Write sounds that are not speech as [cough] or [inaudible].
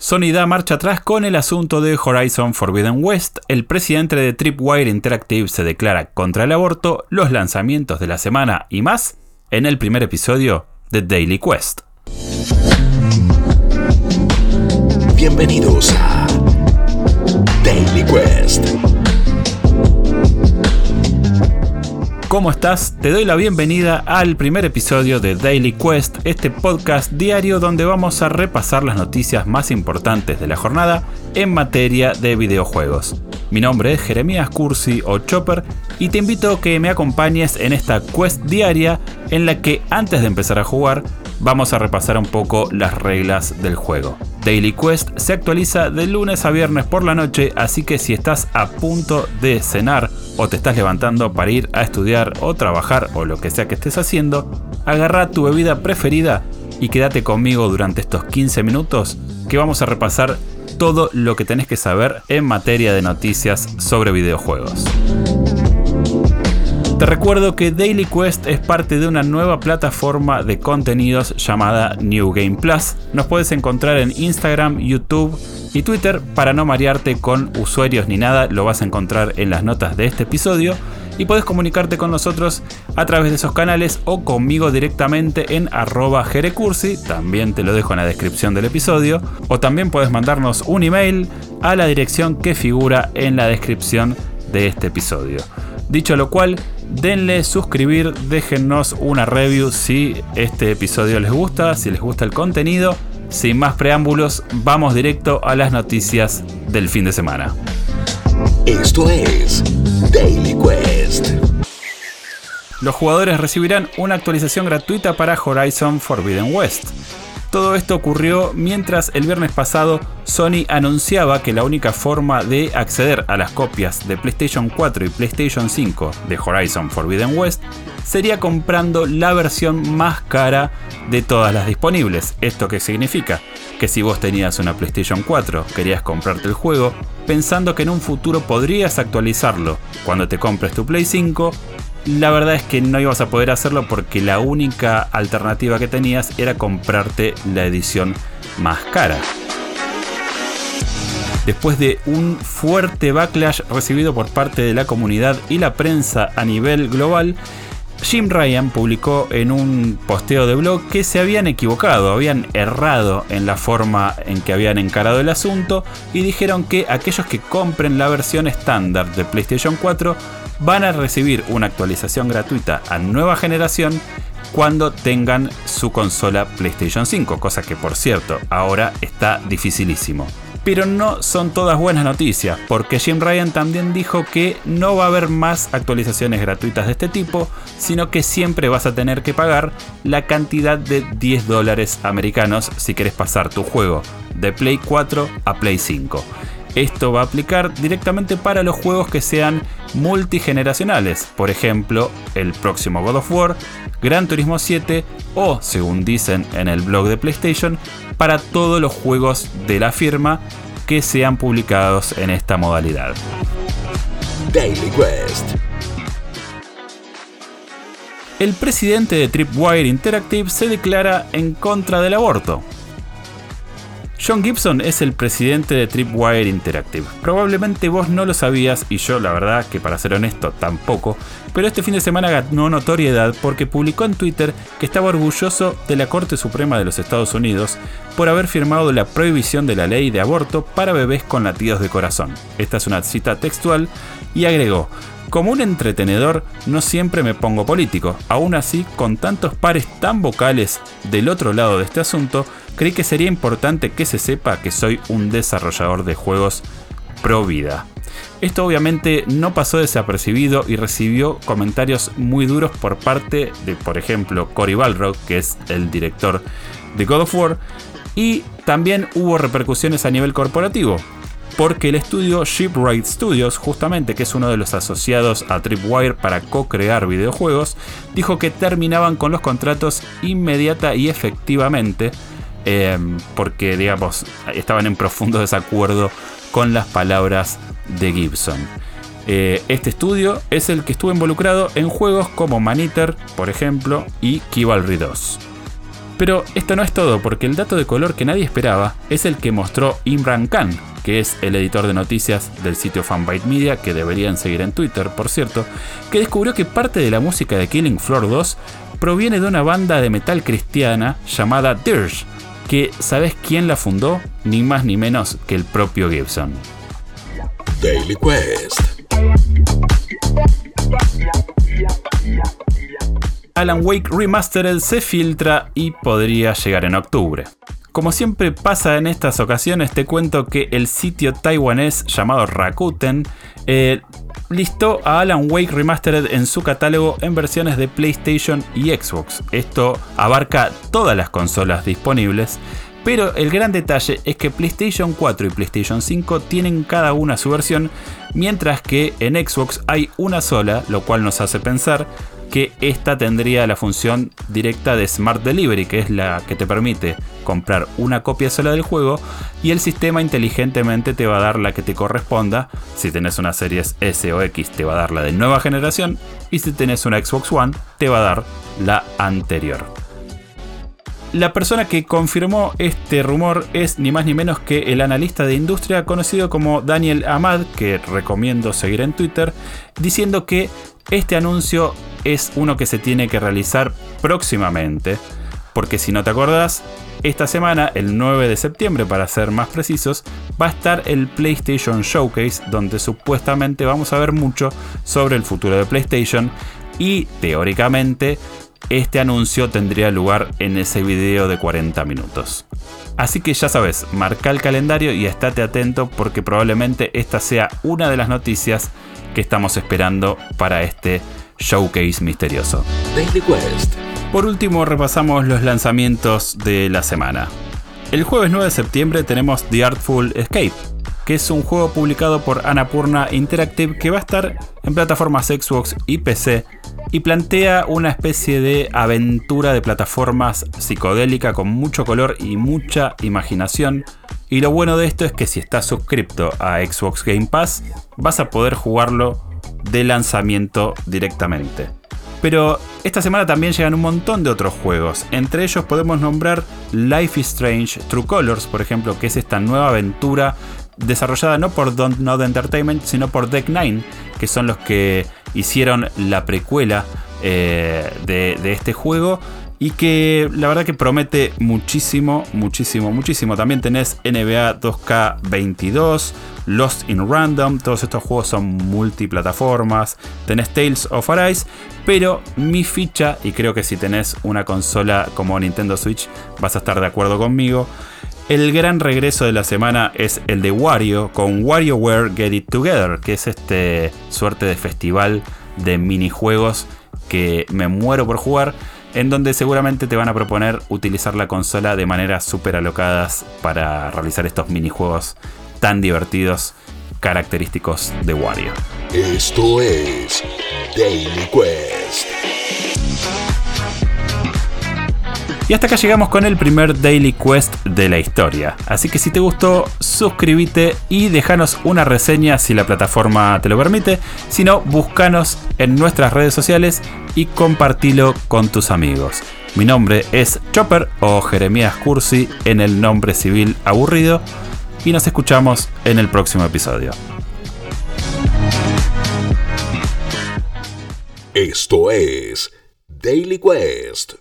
Sony da marcha atrás con el asunto de Horizon Forbidden West, el presidente de Tripwire Interactive se declara contra el aborto, los lanzamientos de la semana y más en el primer episodio de Daily Quest. Bienvenidos a ¿Cómo estás? Te doy la bienvenida al primer episodio de Daily Quest, este podcast diario donde vamos a repasar las noticias más importantes de la jornada en materia de videojuegos. Mi nombre es Jeremías Cursi o Chopper y te invito a que me acompañes en esta quest diaria en la que antes de empezar a jugar vamos a repasar un poco las reglas del juego. Daily Quest se actualiza de lunes a viernes por la noche, así que si estás a punto de cenar o te estás levantando para ir a estudiar o trabajar o lo que sea que estés haciendo, agarra tu bebida preferida y quédate conmigo durante estos 15 minutos que vamos a repasar todo lo que tenés que saber en materia de noticias sobre videojuegos. Te recuerdo que Daily Quest es parte de una nueva plataforma de contenidos llamada New Game Plus. Nos puedes encontrar en Instagram, YouTube y Twitter. Para no marearte con usuarios ni nada, lo vas a encontrar en las notas de este episodio. Y puedes comunicarte con nosotros a través de esos canales o conmigo directamente en arroba jerecursi, también te lo dejo en la descripción del episodio, o también puedes mandarnos un email a la dirección que figura en la descripción de este episodio. Dicho lo cual, denle suscribir, déjennos una review si este episodio les gusta, si les gusta el contenido. Sin más preámbulos, vamos directo a las noticias del fin de semana. Esto es Daily Quest. Los jugadores recibirán una actualización gratuita para Horizon Forbidden West. Todo esto ocurrió mientras el viernes pasado Sony anunciaba que la única forma de acceder a las copias de PlayStation 4 y PlayStation 5 de Horizon Forbidden West sería comprando la versión más cara de todas las disponibles. ¿Esto qué significa? Que si vos tenías una PlayStation 4, querías comprarte el juego, pensando que en un futuro podrías actualizarlo cuando te compres tu Play 5, la verdad es que no ibas a poder hacerlo porque la única alternativa que tenías era comprarte la edición más cara. Después de un fuerte backlash recibido por parte de la comunidad y la prensa a nivel global, Jim Ryan publicó en un posteo de blog que se habían equivocado, habían errado en la forma en que habían encarado el asunto y dijeron que aquellos que compren la versión estándar de PlayStation 4 van a recibir una actualización gratuita a nueva generación cuando tengan su consola PlayStation 5, cosa que por cierto ahora está dificilísimo. Pero no son todas buenas noticias, porque Jim Ryan también dijo que no va a haber más actualizaciones gratuitas de este tipo, sino que siempre vas a tener que pagar la cantidad de 10 dólares americanos si quieres pasar tu juego de Play 4 a Play 5. Esto va a aplicar directamente para los juegos que sean multigeneracionales, por ejemplo, el próximo God of War, Gran Turismo 7 o, según dicen en el blog de PlayStation, para todos los juegos de la firma que sean publicados en esta modalidad. Daily Quest. El presidente de Tripwire Interactive se declara en contra del aborto. John Gibson es el presidente de Tripwire Interactive. Probablemente vos no lo sabías y yo la verdad que para ser honesto tampoco, pero este fin de semana ganó notoriedad porque publicó en Twitter que estaba orgulloso de la Corte Suprema de los Estados Unidos por haber firmado la prohibición de la ley de aborto para bebés con latidos de corazón. Esta es una cita textual y agregó, como un entretenedor, no siempre me pongo político. Aún así, con tantos pares tan vocales del otro lado de este asunto, creí que sería importante que se sepa que soy un desarrollador de juegos pro vida. Esto obviamente no pasó desapercibido y recibió comentarios muy duros por parte de, por ejemplo, Cory Balrog, que es el director de God of War, y también hubo repercusiones a nivel corporativo, porque el estudio Shipwright Studios, justamente que es uno de los asociados a Tripwire para co-crear videojuegos, dijo que terminaban con los contratos inmediata y efectivamente Em, porque, digamos, estaban en profundo [laughs] desacuerdo con las palabras de Gibson. Eh, este estudio es el que estuvo involucrado en juegos como Maniter, por ejemplo, y Kivalry 2. Pero esto no es todo, porque el dato de color que nadie esperaba es el que mostró Imran Khan, que es el editor de noticias del sitio Fanbyte Media, que deberían seguir en Twitter, por cierto, que descubrió que parte de la música de Killing Floor 2 proviene de una banda de metal cristiana llamada Dirge, que ¿sabes quién la fundó? Ni más ni menos que el propio Gibson. Daily Quest. Alan Wake Remastered se filtra y podría llegar en octubre. Como siempre pasa en estas ocasiones, te cuento que el sitio taiwanés llamado Rakuten eh, listó a Alan Wake Remastered en su catálogo en versiones de PlayStation y Xbox. Esto abarca todas las consolas disponibles, pero el gran detalle es que PlayStation 4 y PlayStation 5 tienen cada una su versión, mientras que en Xbox hay una sola, lo cual nos hace pensar que esta tendría la función directa de Smart Delivery, que es la que te permite comprar una copia sola del juego y el sistema inteligentemente te va a dar la que te corresponda. Si tenés una Series S o X te va a dar la de nueva generación y si tenés una Xbox One te va a dar la anterior. La persona que confirmó este rumor es ni más ni menos que el analista de industria conocido como Daniel Ahmad, que recomiendo seguir en Twitter, diciendo que este anuncio es uno que se tiene que realizar próximamente, porque si no te acordás, esta semana, el 9 de septiembre para ser más precisos, va a estar el PlayStation Showcase, donde supuestamente vamos a ver mucho sobre el futuro de PlayStation y teóricamente este anuncio tendría lugar en ese video de 40 minutos. Así que ya sabes, marca el calendario y estate atento porque probablemente esta sea una de las noticias que estamos esperando para este showcase misterioso. Daily Quest. Por último, repasamos los lanzamientos de la semana. El jueves 9 de septiembre tenemos The Artful Escape, que es un juego publicado por Annapurna Interactive que va a estar en plataformas Xbox y PC y plantea una especie de aventura de plataformas psicodélica con mucho color y mucha imaginación. Y lo bueno de esto es que si estás suscripto a Xbox Game Pass, vas a poder jugarlo de lanzamiento directamente. Pero esta semana también llegan un montón de otros juegos. Entre ellos podemos nombrar Life is Strange True Colors, por ejemplo, que es esta nueva aventura desarrollada no por Don't Know Entertainment, sino por Deck Nine, que son los que hicieron la precuela eh, de este juego y que la verdad que promete muchísimo, muchísimo, muchísimo. También tenés NBA 2K22, Lost in Random, todos estos juegos son multiplataformas, tenés Tales of Arise, pero mi ficha, y creo que si tenés una consola como Nintendo Switch vas a estar de acuerdo conmigo, el gran regreso de la semana es el de Wario con WarioWare Get It Together, que es este suerte de festival de minijuegos que me muero por jugar, en donde seguramente te van a proponer utilizar la consola de maneras súper alocadas para realizar estos minijuegos tan divertidos, característicos de Wario. Esto es Daily Quest. Y hasta acá llegamos con el primer Daily Quest de la historia. Así que si te gustó, suscríbete y déjanos una reseña si la plataforma te lo permite. Si no, búscanos en nuestras redes sociales y compartilo con tus amigos. Mi nombre es Chopper o Jeremías Cursi en el nombre civil aburrido y nos escuchamos en el próximo episodio. Esto es Daily Quest.